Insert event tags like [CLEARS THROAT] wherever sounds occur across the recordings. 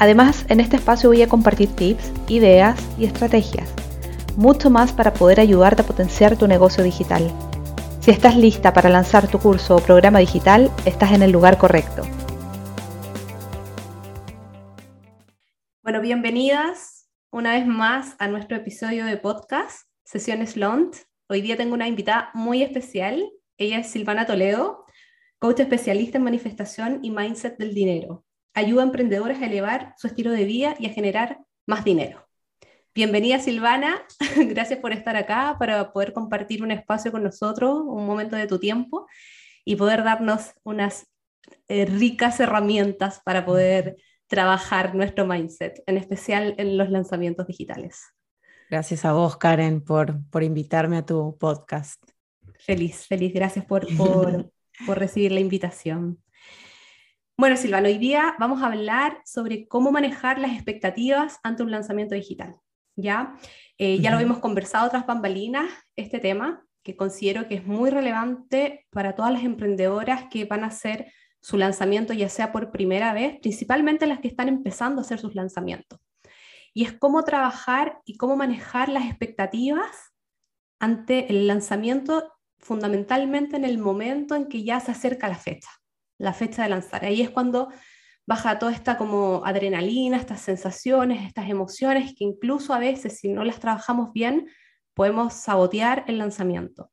Además, en este espacio voy a compartir tips, ideas y estrategias. Mucho más para poder ayudarte a potenciar tu negocio digital. Si estás lista para lanzar tu curso o programa digital, estás en el lugar correcto. Bueno, bienvenidas una vez más a nuestro episodio de podcast, Sesiones Lont. Hoy día tengo una invitada muy especial. Ella es Silvana Toledo, coach especialista en manifestación y mindset del dinero ayuda a emprendedores a elevar su estilo de vida y a generar más dinero. Bienvenida Silvana, [LAUGHS] gracias por estar acá para poder compartir un espacio con nosotros, un momento de tu tiempo y poder darnos unas eh, ricas herramientas para poder trabajar nuestro mindset, en especial en los lanzamientos digitales. Gracias a vos, Karen, por, por invitarme a tu podcast. Feliz, feliz, gracias por, por, [LAUGHS] por recibir la invitación. Bueno, Silvana, hoy día vamos a hablar sobre cómo manejar las expectativas ante un lanzamiento digital. ¿ya? Eh, ya lo hemos conversado tras bambalinas, este tema, que considero que es muy relevante para todas las emprendedoras que van a hacer su lanzamiento, ya sea por primera vez, principalmente las que están empezando a hacer sus lanzamientos. Y es cómo trabajar y cómo manejar las expectativas ante el lanzamiento, fundamentalmente en el momento en que ya se acerca la fecha la fecha de lanzar. Ahí es cuando baja toda esta como adrenalina, estas sensaciones, estas emociones que incluso a veces si no las trabajamos bien podemos sabotear el lanzamiento.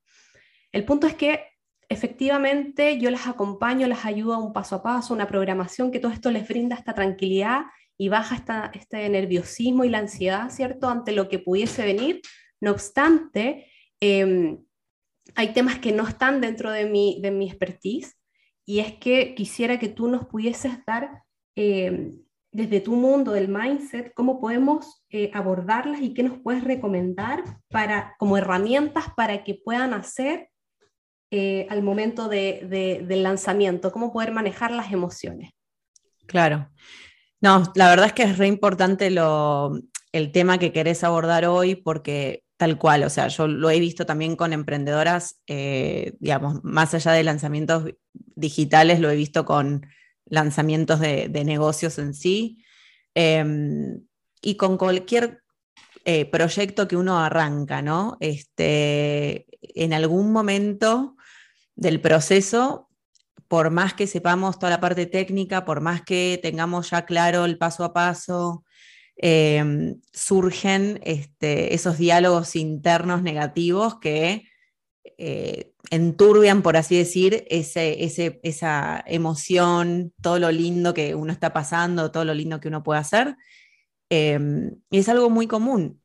El punto es que efectivamente yo las acompaño, las ayudo un paso a paso, una programación que todo esto les brinda esta tranquilidad y baja esta, este nerviosismo y la ansiedad, ¿cierto?, ante lo que pudiese venir. No obstante, em, hay temas que no están dentro de mi, de mi expertise y es que quisiera que tú nos pudieses dar eh, desde tu mundo del mindset cómo podemos eh, abordarlas y qué nos puedes recomendar para, como herramientas para que puedan hacer eh, al momento de, del lanzamiento, cómo poder manejar las emociones. Claro. No, la verdad es que es re importante lo, el tema que querés abordar hoy porque Tal cual, o sea, yo lo he visto también con emprendedoras, eh, digamos, más allá de lanzamientos digitales, lo he visto con lanzamientos de, negocios en sí em, y con cualquier eh, proyecto que uno arranca, ¿no? Este, en algún momento del proceso, por más que sepamos toda la parte técnica, por más que tengamos ya claro el paso a paso, Em, surgen este, esos diálogos internos negativos que eh, enturbian, por así decir, ese, esa emoción, todo lo lindo que uno está pasando, todo lo lindo que uno puede hacer. Y es algo muy común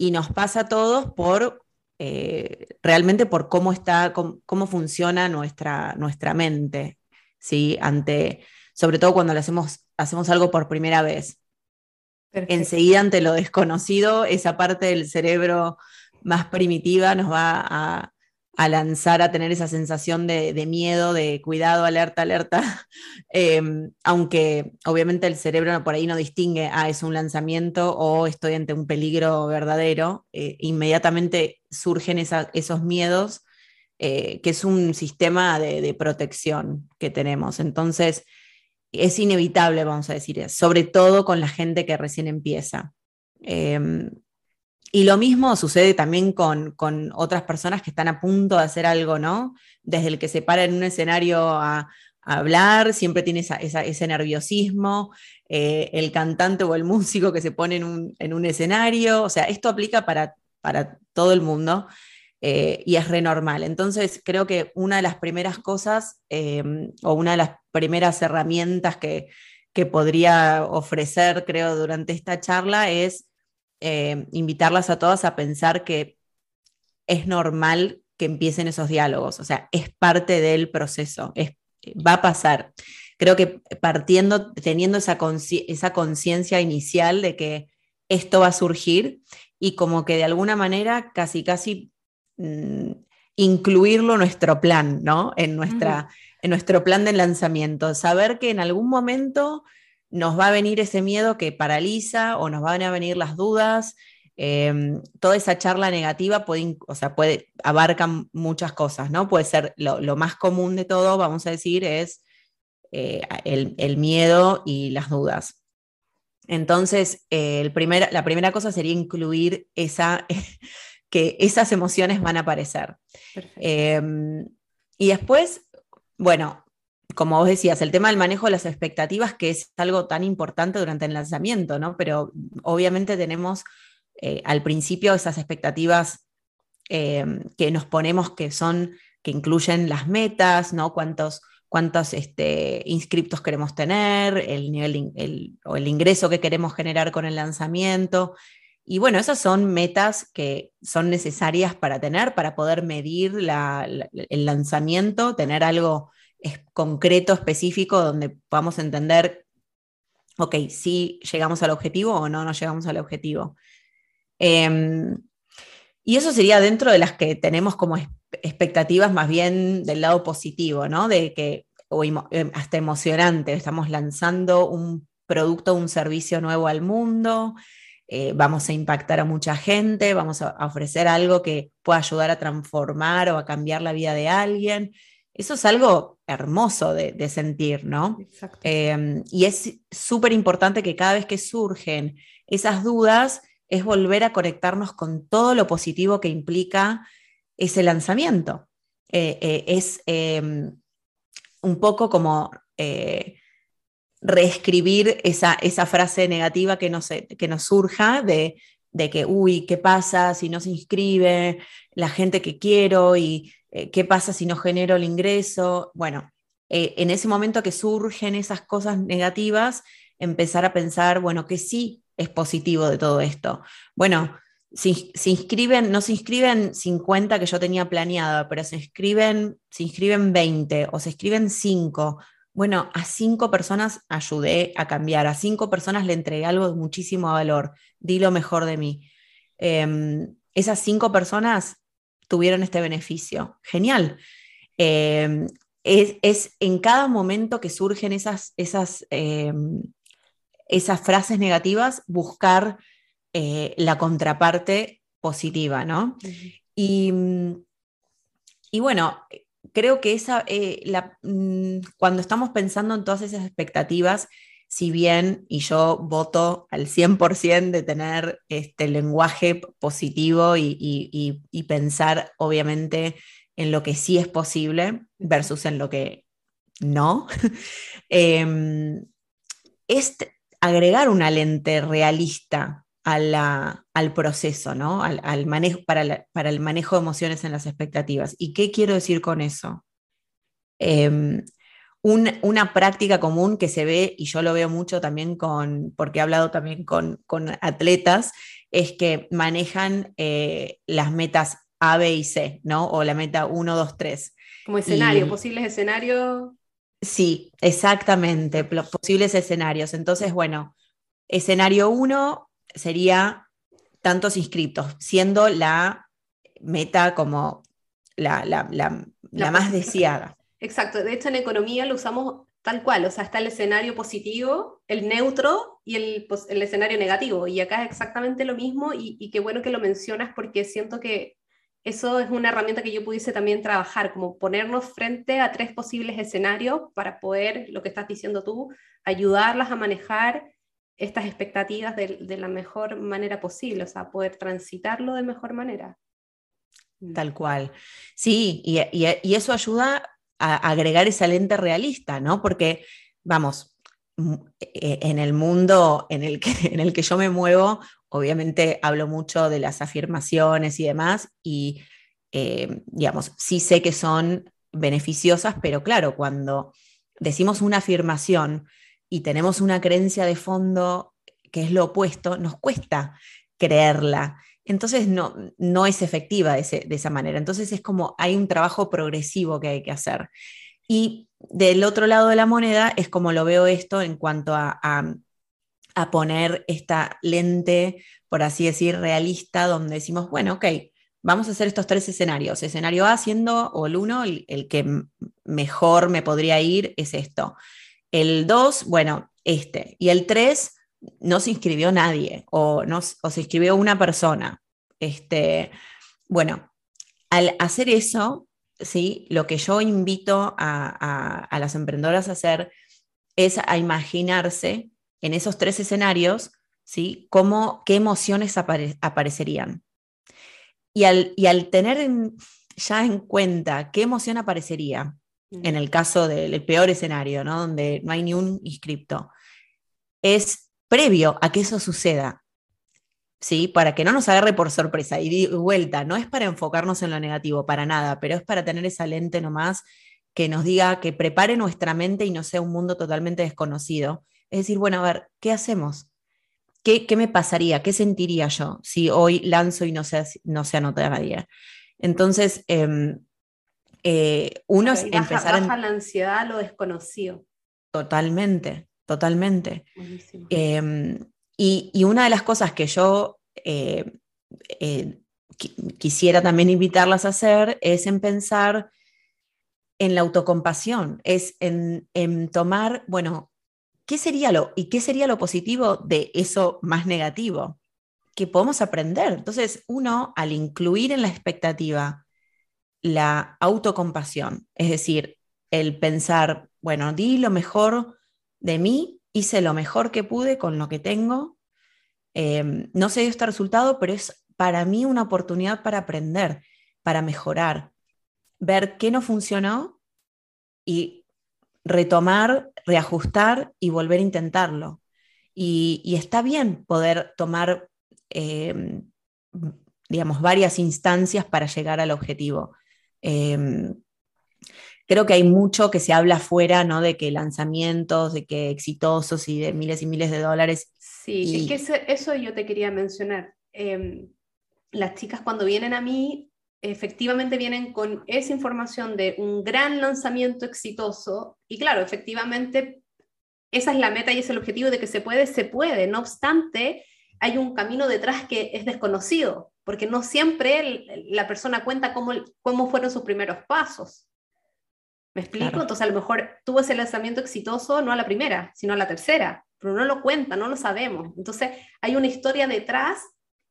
y nos pasa a todos por eh, realmente por cómo está, cómo, funciona nuestra, nuestra mente, ¿sí? Ante, sobre todo cuando hacemos, hacemos algo por primera vez enseguida ante lo desconocido, esa parte del cerebro más primitiva nos va a, lanzar a tener esa sensación de, miedo, de cuidado, alerta, alerta, [LAUGHS] em, aunque obviamente el cerebro por ahí no distingue, ah, es un lanzamiento o estoy ante un peligro verdadero, eh, inmediatamente surgen esos miedos, eh, que es un sistema de, de protección que tenemos. Entonces, es inevitable, vamos a decir, sobre todo con la gente que recién empieza. Em, y lo mismo sucede también con, otras personas que están a punto de hacer algo, ¿no? Desde el que se para en un escenario a, hablar, siempre tiene ese nerviosismo, eh, el cantante o el músico que se pone en un, escenario, o sea, esto aplica para, para todo el mundo. Eh, y es renormal. Entonces, creo que una de las primeras cosas em, o una de las primeras herramientas que, podría ofrecer, creo, durante esta charla es em, invitarlas a todas a pensar que es normal que empiecen esos diálogos, o sea, es parte del proceso, va a pasar. creo que partiendo, teniendo esa conciencia inicial de que esto va a surgir y como que de alguna manera casi, casi mm, incluirlo en nuestro plan, ¿no? En, nuestra, en nuestro plan de lanzamiento. Saber que en algún momento nos va a venir ese miedo que paraliza o nos van a venir las dudas. Em, toda esa charla negativa puede, o sea, puede, abarca muchas cosas, ¿no? Puede ser lo, más común de todo, vamos a decir, es eh, el, miedo y las dudas. Entonces, el la primera cosa sería incluir esa, [LAUGHS] que esas emociones van a aparecer. Em, y después, bueno, como vos decías, el tema del manejo de las expectativas, que es algo tan importante durante el lanzamiento, ¿no? Pero obviamente tenemos eh, al principio esas expectativas em, que nos ponemos que son, que incluyen las metas, ¿no? Cuántos, cuántos este, inscriptos queremos tener, el nivel o el ingreso que queremos generar con el lanzamiento. Y bueno, esas son metas que son necesarias para tener, para poder medir el lanzamiento, tener algo concreto, específico, donde podamos entender, ok, si llegamos al objetivo o no, no llegamos al objetivo. Em, y eso sería dentro de las que tenemos como expectativas más bien del lado positivo, ¿no? De que, o em, hasta emocionante, estamos lanzando un producto, un servicio nuevo al mundo, eh, vamos a impactar a mucha gente, vamos a, ofrecer algo que pueda ayudar a transformar o a cambiar la vida de alguien. Eso es algo hermoso de, sentir, ¿no? Em, y es súper importante que cada vez que surgen esas dudas, es volver a conectarnos con todo lo positivo que implica ese lanzamiento. Eh, eh, es em, un poco como reescribir esa, esa frase negativa que nos, que nos surja de, que, uy, ¿qué pasa si no se inscribe la gente que quiero y eh, qué pasa si no genero el ingreso? Bueno, eh, en ese momento que surgen esas cosas negativas, empezar a pensar, bueno, que sí es positivo de todo esto. Bueno, si se inscriben, no se inscriben 50 que yo tenía planeado, pero se inscriben, se inscriben 20 o se inscriben 5 bueno, a cinco personas ayudé a cambiar, a cinco personas le entregué algo de muchísimo valor, di lo mejor de mí. Em, esas cinco personas tuvieron este beneficio. Genial. Em, es, en cada momento que surgen esas, esas, em, esas frases negativas, buscar eh, la contraparte positiva, ¿no? y, y, bueno, creo que esa, eh, mm, cuando estamos pensando en todas esas expectativas, si bien, y yo voto al 100% de tener este lenguaje positivo y, pensar, obviamente, en lo que sí es posible versus en lo que no, [LAUGHS] em, es agregar una lente realista al proceso, ¿no? Al, manejo, para, para, el manejo de emociones en las expectativas. ¿Y qué quiero decir con eso? Em, una práctica común que se ve, y yo lo veo mucho también con, porque he hablado también con, atletas, es que manejan eh, las metas A, B y C, ¿no? O la meta 1, 2, 3. Como escenario, posibles escenarios. Sí, exactamente, posibles escenarios. Entonces, bueno, escenario 1, sería tantos inscriptos, siendo la meta como la, más deseada. Exacto, de hecho en economía lo usamos tal cual, o sea, está el escenario positivo, el neutro y el, el escenario negativo, y acá es exactamente lo mismo, y, y, qué bueno que lo mencionas porque siento que eso es una herramienta que yo pudiese también trabajar, como ponernos frente a tres posibles escenarios para poder, lo que estás diciendo tú, ayudarlas a manejar estas expectativas de, la mejor manera posible, o sea, poder transitarlo de mejor manera. Mm. Tal cual. Sí, y, eso ayuda a agregar esa lente realista, ¿no? Porque, vamos, mm, e, en el mundo en el que, [LAUGHS] en el que yo me muevo, obviamente hablo mucho de las afirmaciones y demás, y, eh, digamos, sí sé que son beneficiosas, pero claro, cuando decimos una afirmación, y tenemos una creencia de fondo que es lo opuesto, nos cuesta creerla. Entonces no, no es efectiva de, esa manera. Entonces es como hay un trabajo progresivo que hay que hacer. Y del otro lado de la moneda es como lo veo esto en cuanto a, a, poner esta lente, por así decir, realista, donde decimos, bueno, ok, vamos a hacer estos tres escenarios. Escenario A siendo, o el uno, el, que mejor me podría ir es esto. El 2, bueno, este. Y el 3, no se inscribió nadie o, no, se inscribió una persona. Este, bueno, al hacer eso, ¿sí? lo que yo invito a, las emprendedoras a hacer es a imaginarse en esos tres escenarios ¿sí? Cómo, qué emociones aparecerían. Y al, y al tener ya en cuenta qué emoción aparecería, en el caso del peor escenario, ¿no? donde no hay ni un inscripto, es previo a que eso suceda. ¿sí? Para que no nos agarre por sorpresa y vuelta, no es para enfocarnos en lo negativo, para nada, pero es para tener esa lente nomás que nos diga, que prepare nuestra mente y no sea un mundo totalmente desconocido. Es decir, bueno, a ver, ¿qué hacemos? ¿Qué, me pasaría? ¿Qué sentiría yo si hoy lanzo y no se, no se anota nadie? Entonces, em, eh, uno es empezar a... la ansiedad lo desconocido. Totalmente, totalmente. Em, y, una de las cosas que yo eh, eh, quisiera también invitarlas a hacer es en pensar en la autocompasión, es en, tomar, bueno, ¿qué sería lo y qué sería lo positivo de eso más negativo? Que podemos aprender. Entonces, uno, al incluir en la expectativa la autocompasión, es decir, el pensar, bueno, di lo mejor de mí hice lo mejor que pude con lo que tengo. Em, no se dio este resultado, pero es para mí una oportunidad para aprender, para mejorar, ver qué no funcionó y retomar, reajustar y volver a intentarlo. Y, está bien poder tomar, em, digamos, varias instancias para llegar al objetivo. Em, creo que hay mucho que se habla afuera, ¿no? De que lanzamientos, de que exitosos y de miles y miles de dólares. Sí, es que eso, yo te quería mencionar. Em, las chicas cuando vienen a mí, efectivamente vienen con esa información de un gran lanzamiento exitoso y claro, efectivamente esa es la meta y es el objetivo de que se puede, se puede. No obstante, hay un camino detrás que es desconocido, porque no siempre la persona cuenta cómo, cómo fueron sus primeros pasos. ¿Me explico? Entonces a lo mejor tuvo ese lanzamiento exitoso no a la primera, sino a la tercera, pero no lo cuenta, no lo sabemos. Entonces hay una historia detrás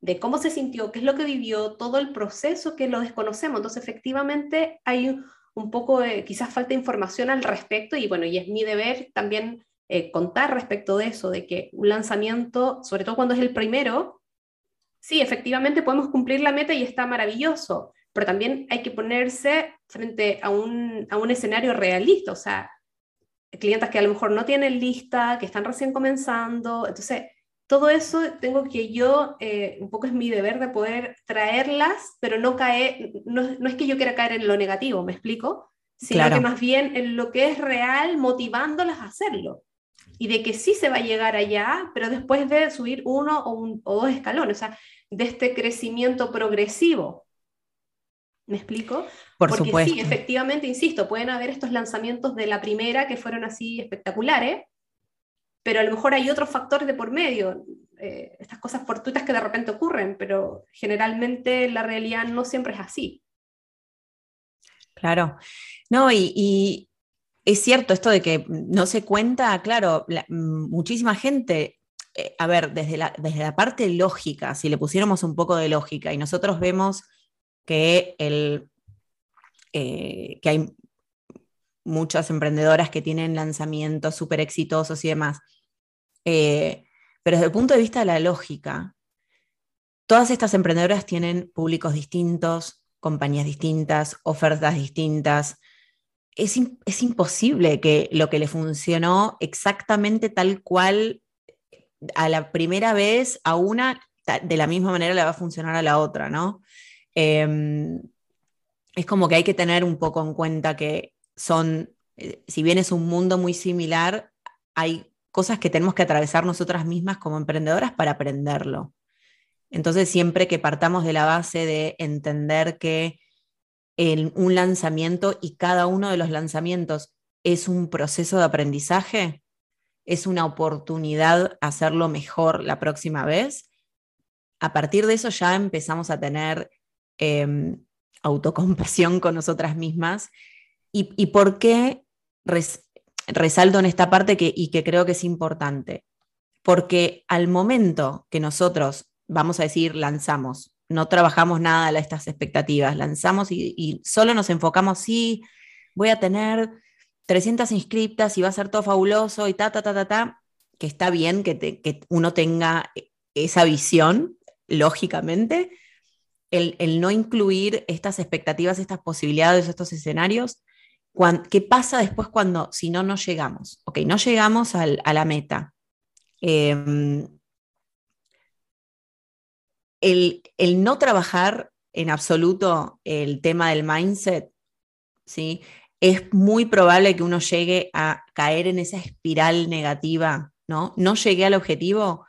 de cómo se sintió, qué es lo que vivió, todo el proceso que lo desconocemos. Entonces efectivamente hay un, poco, de, quizás falta información al respecto y bueno, y es mi deber también eh, contar respecto de eso, de que un lanzamiento, sobre todo cuando es el primero, sí, efectivamente podemos cumplir la meta y está maravilloso, pero también hay que ponerse frente a un, a un escenario realista, o sea, clientes que a lo mejor no tienen lista, que están recién comenzando, entonces todo eso tengo que yo, eh, un poco es mi deber de poder traerlas, pero no caer, no, no, es que yo quiera caer en lo negativo, ¿me explico? Sino que más bien en lo que es real, motivándolas a hacerlo. Y de que sí se va a llegar allá, pero después de subir uno o, un, o dos escalones, o sea, de este crecimiento progresivo. ¿Me explico? Por Porque supuesto. sí, efectivamente, insisto, pueden haber estos lanzamientos de la primera que fueron así espectaculares, pero a lo mejor hay otros factores de por medio, eh, estas cosas fortuitas que de repente ocurren, pero generalmente la realidad no siempre es así. Claro, no, y, es cierto esto de que no se cuenta, claro, muchísima gente eh, a ver, desde la, desde la parte lógica, si le pusiéramos un poco de lógica y nosotros vemos que, el, eh, que hay muchas emprendedoras que tienen lanzamientos súper exitosos y demás. Eh, pero desde el punto de vista de la lógica, todas estas emprendedoras tienen públicos distintos, compañías distintas, ofertas distintas. Es, es, imposible que lo que le funcionó exactamente tal cual a la primera vez a una, de la misma manera le va a funcionar a la otra, ¿no? Em, es como que hay que tener un poco en cuenta que son, eh, si bien es un mundo muy similar, hay cosas que tenemos que atravesar nosotras mismas como emprendedoras para aprenderlo. Entonces, siempre que partamos de la base de entender que en un lanzamiento y cada uno de los lanzamientos es un proceso de aprendizaje, es una oportunidad hacerlo mejor la próxima vez, a partir de eso ya empezamos a tener em, autocompasión con nosotras mismas. ¿Y, por qué resalto en esta parte que, y que creo que es importante? Porque al momento que nosotros, vamos a decir, lanzamos, no trabajamos nada a estas expectativas, lanzamos y, solo nos enfocamos, sí, voy a tener 300 inscriptas y va a ser todo fabuloso y ta, ta, ta, ta, ta, que está bien que, uno tenga esa visión, lógicamente, el, no incluir estas expectativas, estas posibilidades, estos escenarios, ¿qué pasa después cuando, si no, no llegamos? Ok, no llegamos a la meta. Em, el, no trabajar en absoluto el tema del mindset, ¿sí? es muy probable que uno llegue a caer en esa espiral negativa, ¿no? No llegué al objetivo,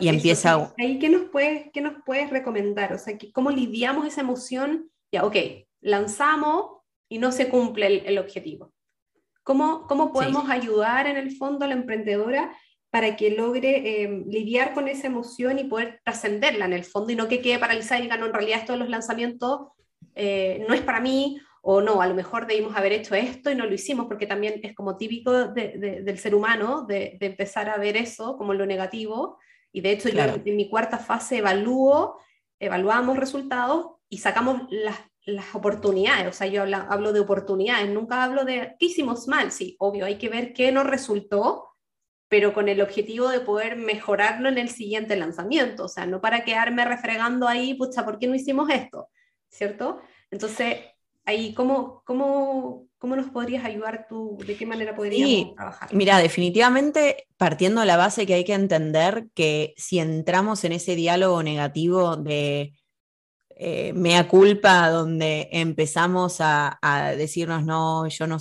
y empieza... Ahí, ¿qué nos, puedes, qué nos puedes recomendar? O sea, ¿cómo lidiamos esa emoción? Ya, ok, lanzamos y no se cumple el, objetivo. ¿Cómo, cómo podemos ayudar en el fondo a la emprendedora para que logre eh, lidiar con esa emoción y poder trascenderla en el fondo y no que quede paralizada y diga, no, en realidad esto de los lanzamientos eh, no es para mí o no, a lo mejor debimos haber hecho esto y no lo hicimos, porque también es como típico del ser humano de, de, empezar a ver eso como lo negativo y de hecho, yo en, mi cuarta fase evalúo, evaluamos resultados y sacamos las, las oportunidades. O sea, yo hablo, de oportunidades, nunca hablo de qué hicimos mal. Sí, obvio, hay que ver qué nos resultó, pero con el objetivo de poder mejorarlo en el siguiente lanzamiento. O sea, no para quedarme refregando ahí, pucha, ¿por qué no hicimos esto? ¿Cierto? Entonces, ahí, ¿cómo, cómo, ¿Cómo nos podrías ayudar tú? ¿De qué manera podríamos trabajar? Mira, definitivamente partiendo de la base que hay que entender que si entramos en ese diálogo negativo de eh, mea culpa, donde empezamos a, decirnos, no, yo no,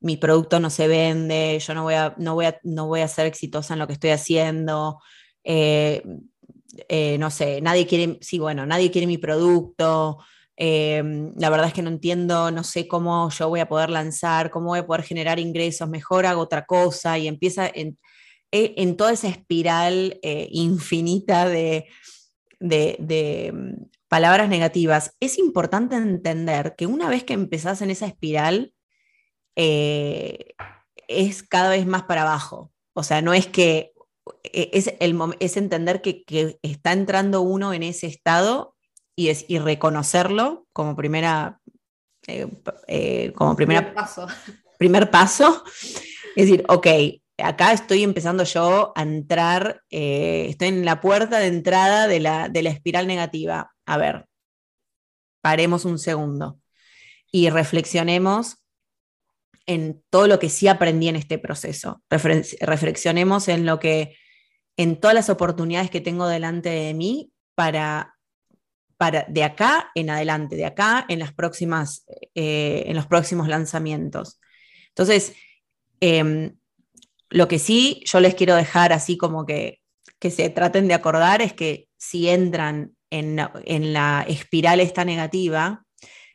mi producto no se vende, yo no voy a, no voy a, no voy a ser exitosa en lo que estoy haciendo, eh, eh, no sé, nadie quiere, sí, bueno, nadie quiere mi producto, la verdad es que no entiendo, no sé cómo yo voy a poder lanzar, cómo voy a poder generar ingresos, mejor hago otra cosa y empieza en, e, toda esa espiral infinita de, palabras negativas. Es importante entender que una vez que empezás en esa espiral, eh, es cada vez más para abajo. O sea, no es que e, es, el, es entender que, que, está entrando uno en ese estado y, es, y reconocerlo como primera, eh, eh, como primera primer paso. [LAUGHS] primer paso. Es decir, ok, acá estoy empezando yo a entrar, eh, estoy en la puerta de entrada de la, de la espiral negativa. A ver, paremos un segundo y reflexionemos en todo lo que sí aprendí en este proceso. Reflexionemos en lo que, en todas las oportunidades que tengo delante de mí para de acá en adelante, de acá en, las próximas, eh, en los próximos lanzamientos. Entonces, em, lo que sí yo les quiero dejar así como que, que se traten de acordar es que si entran en, la espiral esta negativa,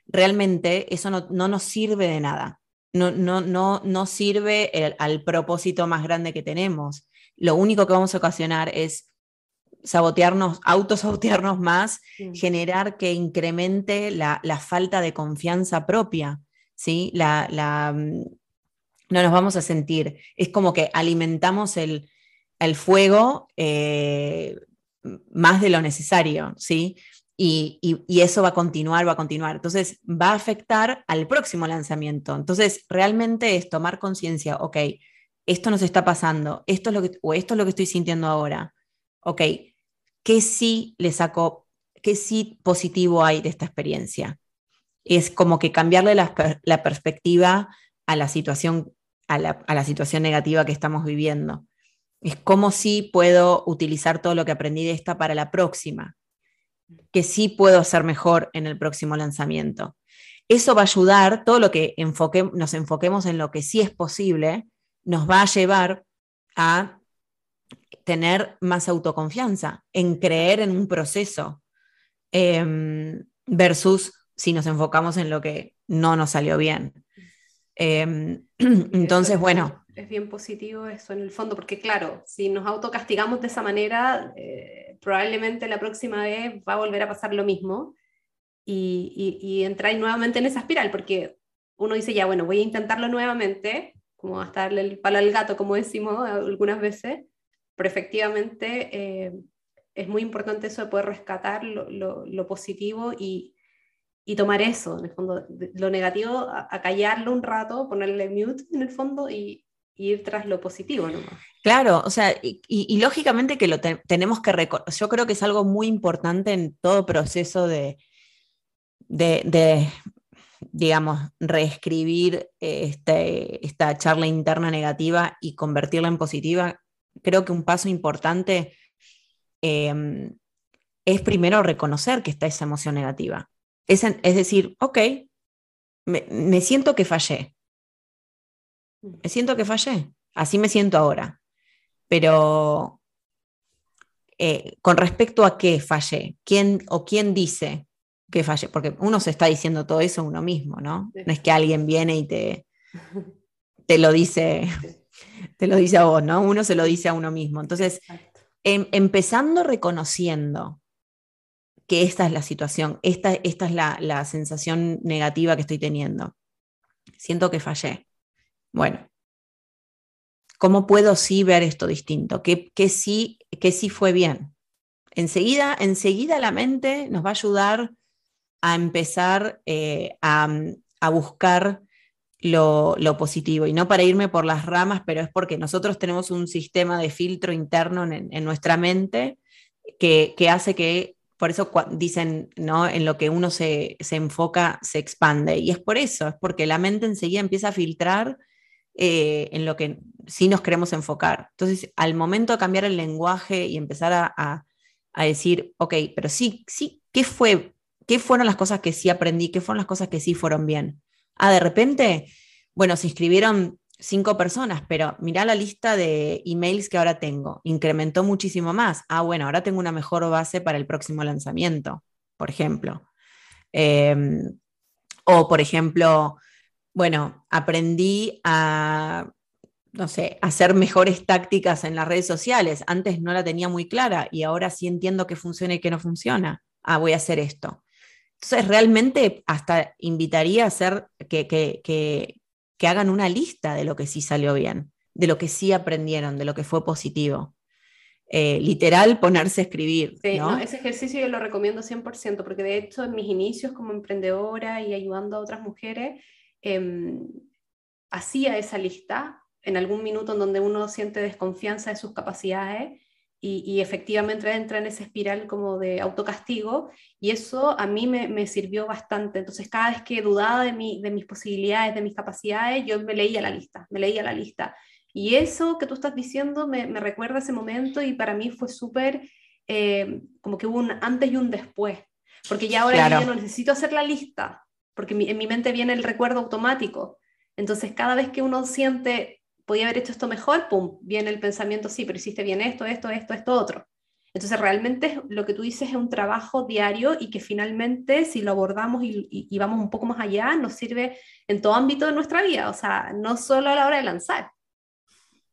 realmente eso no, nos sirve de nada. No, no, no, no sirve al propósito más grande que tenemos. Lo único que vamos a ocasionar es sabotearnos, autosabotearnos más, generar que incremente la, falta de confianza propia, ¿sí? La, la, mm, no nos vamos a sentir, es como que alimentamos el, fuego eh, más de lo necesario, ¿sí? Y, y, eso va a continuar, va a continuar. Entonces, va a afectar al próximo lanzamiento. Entonces, realmente es tomar conciencia, ok, esto nos está pasando, esto es lo que, o esto es lo que estoy sintiendo ahora. Ok, ¿qué sí le sacó, qué sí positivo hay de esta experiencia? Es como que cambiarle la, perspectiva a la, situación, a la, situación negativa que estamos viviendo. Es como si puedo utilizar todo lo que aprendí de esta para la próxima, que sí puedo hacer mejor en el próximo lanzamiento. Eso va a ayudar, todo lo que nos enfoquemos en lo que sí es posible, nos va a llevar a tener más autoconfianza, en creer en un proceso, em, versus si nos enfocamos en lo que no nos salió bien. Em, [CLEARS THROAT] entonces, bueno. Es bien positivo eso en el fondo, porque claro, si nos autocastigamos de esa manera, eh, probablemente la próxima vez va a volver a pasar lo mismo y, y, y nuevamente en esa espiral, porque uno dice, ya, bueno, voy a intentarlo nuevamente, como hasta darle el palo al gato, como decimos algunas veces, pero efectivamente eh, es muy importante eso de poder rescatar lo, lo, positivo y, y, tomar eso, en el fondo, lo negativo, a, callarlo un rato, ponerle mute en el fondo y, ir tras lo positivo nomás. Claro, o sea, y, lógicamente que lo tenemos que recordar, yo creo que es algo muy importante en todo proceso de, de, digamos, reescribir este, esta charla interna negativa y convertirla en positiva, creo que un paso importante em, es primero reconocer que está esa emoción negativa. Es decir, ok, me, siento que fallé. Me siento que fallé. Así me siento ahora. Pero eh, con respecto a qué fallé, quién o quién dice que falle, porque uno se está diciendo todo eso uno mismo, ¿no? No es que alguien viene y te, te lo dice, [LAUGHS] te lo dice a vos, ¿no? Uno se lo dice a uno mismo. Entonces, em, empezando reconociendo que esta es la situación, esta, esta es la, sensación negativa que estoy teniendo. Siento que fallé. Bueno, ¿cómo puedo sí ver esto distinto? ¿Qué, sí, qué sí fue bien? Enseguida, enseguida la mente nos va a ayudar a empezar eh, a, buscar lo, positivo. Y no para irme por las ramas, pero es porque nosotros tenemos un sistema de filtro interno en, nuestra mente que, hace que, por eso dicen, ¿no? En lo que uno se, enfoca, se expande. Y es por eso, es porque la mente enseguida empieza a filtrar eh, en lo que sí nos queremos enfocar. Entonces, al momento de cambiar el lenguaje y empezar a, a decir, ok, pero sí, sí, ¿qué fue ¿Qué fueron las cosas que sí aprendí? ¿Qué fueron las cosas que sí fueron bien? Ah, de repente, bueno, se inscribieron cinco personas, pero mirá la lista de emails que ahora tengo. Incrementó muchísimo más. Ah, bueno, ahora tengo una mejor base para el próximo lanzamiento, por ejemplo. Em, o, por ejemplo, bueno, aprendí a, no sé, hacer mejores tácticas en las redes sociales. Antes no la tenía muy clara y ahora sí entiendo qué funciona y qué no funciona. Ah, voy a hacer esto. Entonces, realmente hasta invitaría a hacer que, que, hagan una lista de lo que sí salió bien, de lo que sí aprendieron, de lo que fue positivo. Eh, literal, ponerse a escribir. Sí, ese ejercicio yo lo recomiendo 100%, porque de hecho en mis inicios como emprendedora y ayudando a otras mujeres, em, hacía esa lista en algún minuto en donde uno siente desconfianza de sus capacidades y, efectivamente entra en esa espiral como de autocastigo y eso a mí me, sirvió bastante. Entonces cada vez que dudaba de, mi, de mis posibilidades, de mis capacidades, yo me leía la lista, me leía la lista. Y eso que tú estás diciendo me, me recuerda ese momento y para mí fue súper, eh, como que hubo un antes y un después, porque ya ahora yo no necesito hacer la lista, porque en mi mente viene el recuerdo automático. Entonces cada vez que uno siente podía haber hecho esto mejor, pum, viene el pensamiento, sí, pero hiciste bien esto, esto, esto, esto, otro. Entonces, realmente lo que tú dices es un trabajo diario y que finalmente, si lo abordamos y, vamos un poco más allá, nos sirve en todo ámbito de nuestra vida, o sea, no solo a la hora de lanzar.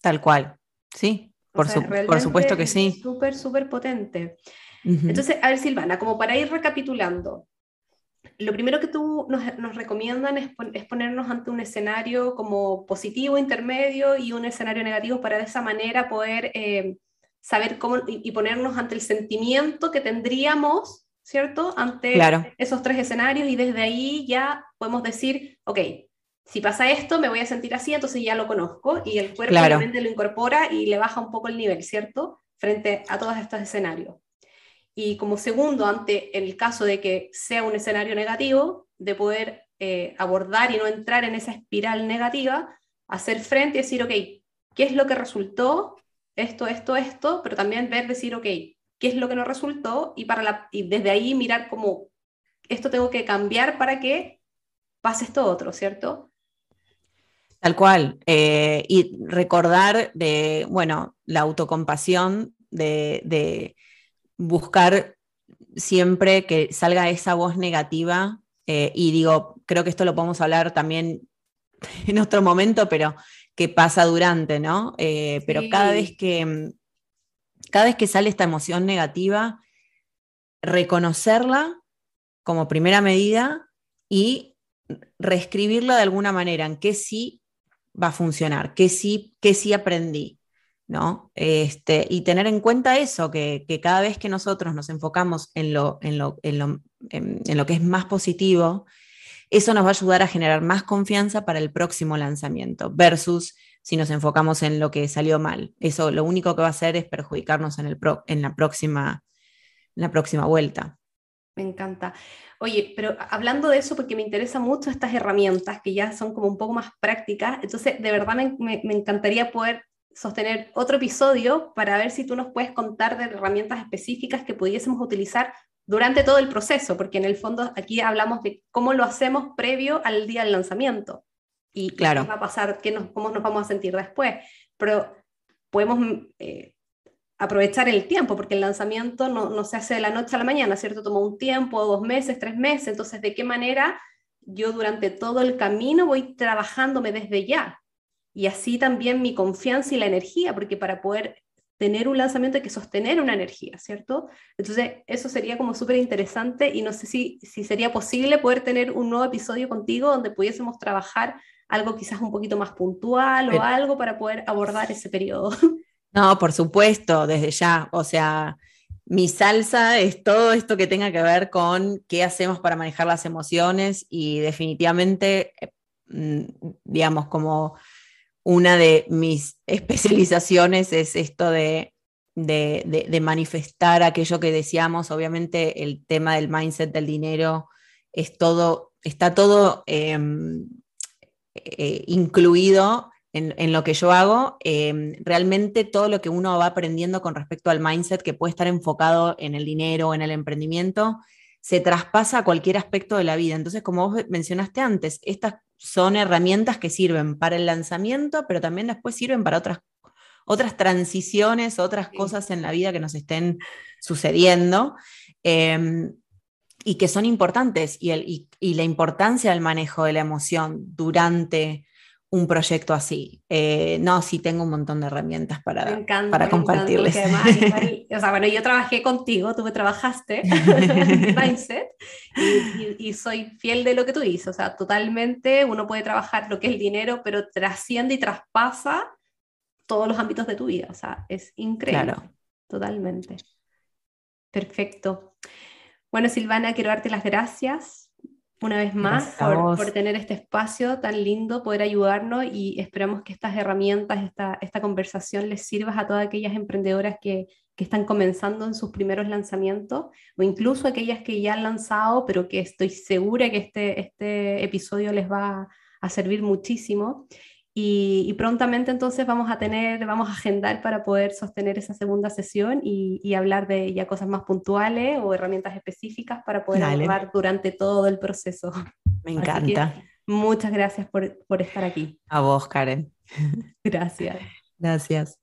Tal cual, sí, por, por supuesto que sí. Súper, súper potente. Entonces, a ver, Silvana, como para ir recapitulando, lo primero que tú nos, recomiendan es, ponernos ante un escenario como positivo, intermedio y un escenario negativo para de esa manera poder eh, saber cómo y, ponernos ante el sentimiento que tendríamos, ¿cierto? Ante esos tres escenarios y desde ahí ya podemos decir, ok, si pasa esto, me voy a sentir así, entonces ya lo conozco y el cuerpo realmente lo incorpora y le baja un poco el nivel, ¿cierto? Frente a todos estos escenarios. Y como segundo, ante el caso de que sea un escenario negativo, de poder eh, abordar y no entrar en esa espiral negativa, hacer frente y decir, ok, ¿qué es lo que resultó? Esto, esto, esto, pero también ver, decir, ok, ¿qué es lo que no resultó? Y, para la, y desde ahí mirar cómo esto tengo que cambiar para que pase esto otro, ¿cierto? Tal cual. Eh, y recordar de, bueno, la autocompasión, de, de buscar siempre que salga esa voz negativa. Eh, y digo, creo que esto lo podemos hablar también [LAUGHS] en otro momento, pero que pasa durante, ¿no? Eh, pero cada vez que cada vez que sale esta emoción negativa, reconocerla como primera medida y reescribirla de alguna manera en qué sí va a funcionar, qué sí, qué sí aprendí, ¿no? Este, y tener en cuenta eso, que, cada vez que nosotros nos enfocamos en lo, en lo, en lo que es más positivo, eso nos va a ayudar a generar más confianza para el próximo lanzamiento, versus si nos enfocamos en lo que salió mal. Eso lo único que va a hacer es perjudicarnos en, el en, la, próxima, la próxima vuelta. Me encanta. Oye, pero hablando de eso, porque me interesa mucho estas herramientas que ya son como un poco más prácticas, entonces de verdad me, me encantaría poder sostener otro episodio para ver si tú nos puedes contar de herramientas específicas que pudiésemos utilizar durante todo el proceso, porque en el fondo aquí hablamos de cómo lo hacemos previo al día del lanzamiento y claro. qué va a pasar, qué nos, cómo nos vamos a sentir después. Pero podemos eh, aprovechar el tiempo, porque el lanzamiento no, no, se hace de la noche a la mañana, ¿cierto? Toma un tiempo, dos meses, tres meses, entonces, ¿de qué manera yo durante todo el camino voy trabajándome desde ya? Y así también mi confianza y la energía, porque para poder tener un lanzamiento hay que sostener una energía, ¿cierto? Entonces, eso sería como súper interesante y no sé si, si sería posible poder tener un nuevo episodio contigo donde pudiésemos trabajar algo quizás un poquito más puntual o algo para poder abordar ese periodo. [LAUGHS] No, por supuesto, desde ya. O sea, mi salsa es todo esto que tenga que ver con qué hacemos para manejar las emociones y definitivamente, eh, mm, digamos, como una de mis [LAUGHS] especializaciones es esto de, manifestar aquello que decíamos. Obviamente el tema del mindset del dinero es todo, está todo em, eh, incluido en, lo que yo hago. Em, realmente todo lo que uno va aprendiendo con respecto al mindset que puede estar enfocado en el dinero, o en el emprendimiento, se traspasa a cualquier aspecto de la vida. Entonces, como vos mencionaste antes, estas son herramientas que sirven para el lanzamiento, pero también después sirven para otras, otras transiciones, otras cosas en la vida que nos estén sucediendo. Em, y que son importantes y, el, y, la importancia del manejo de la emoción durante un proyecto así. Eh, no, sí tengo un montón de herramientas para, para compartirles. o sea, bueno, yo trabajé contigo, tú me trabajaste [LAUGHS] mindset y, y, soy fiel de lo que tú dices. O sea, totalmente uno puede trabajar lo que es el dinero, pero trasciende y traspasa todos los ámbitos de tu vida. O sea, es increíble. Claro. Totalmente. Perfecto. Bueno, Silvana, quiero darte las gracias una vez más por, tener este espacio tan lindo, poder ayudarnos y esperamos que estas herramientas, esta, esta conversación les sirva a todas aquellas emprendedoras que, que, están comenzando en sus primeros lanzamientos o incluso aquellas que ya han lanzado, pero que estoy segura que este, este episodio les va a servir muchísimo. Y, prontamente entonces vamos a tener, vamos a agendar para poder sostener esa segunda sesión y, hablar de ya cosas más puntuales o herramientas específicas para poder hablar durante todo el proceso. Me encanta. muchas gracias por, por estar aquí. A vos, Karen. [LAUGHS] Gracias. Gracias.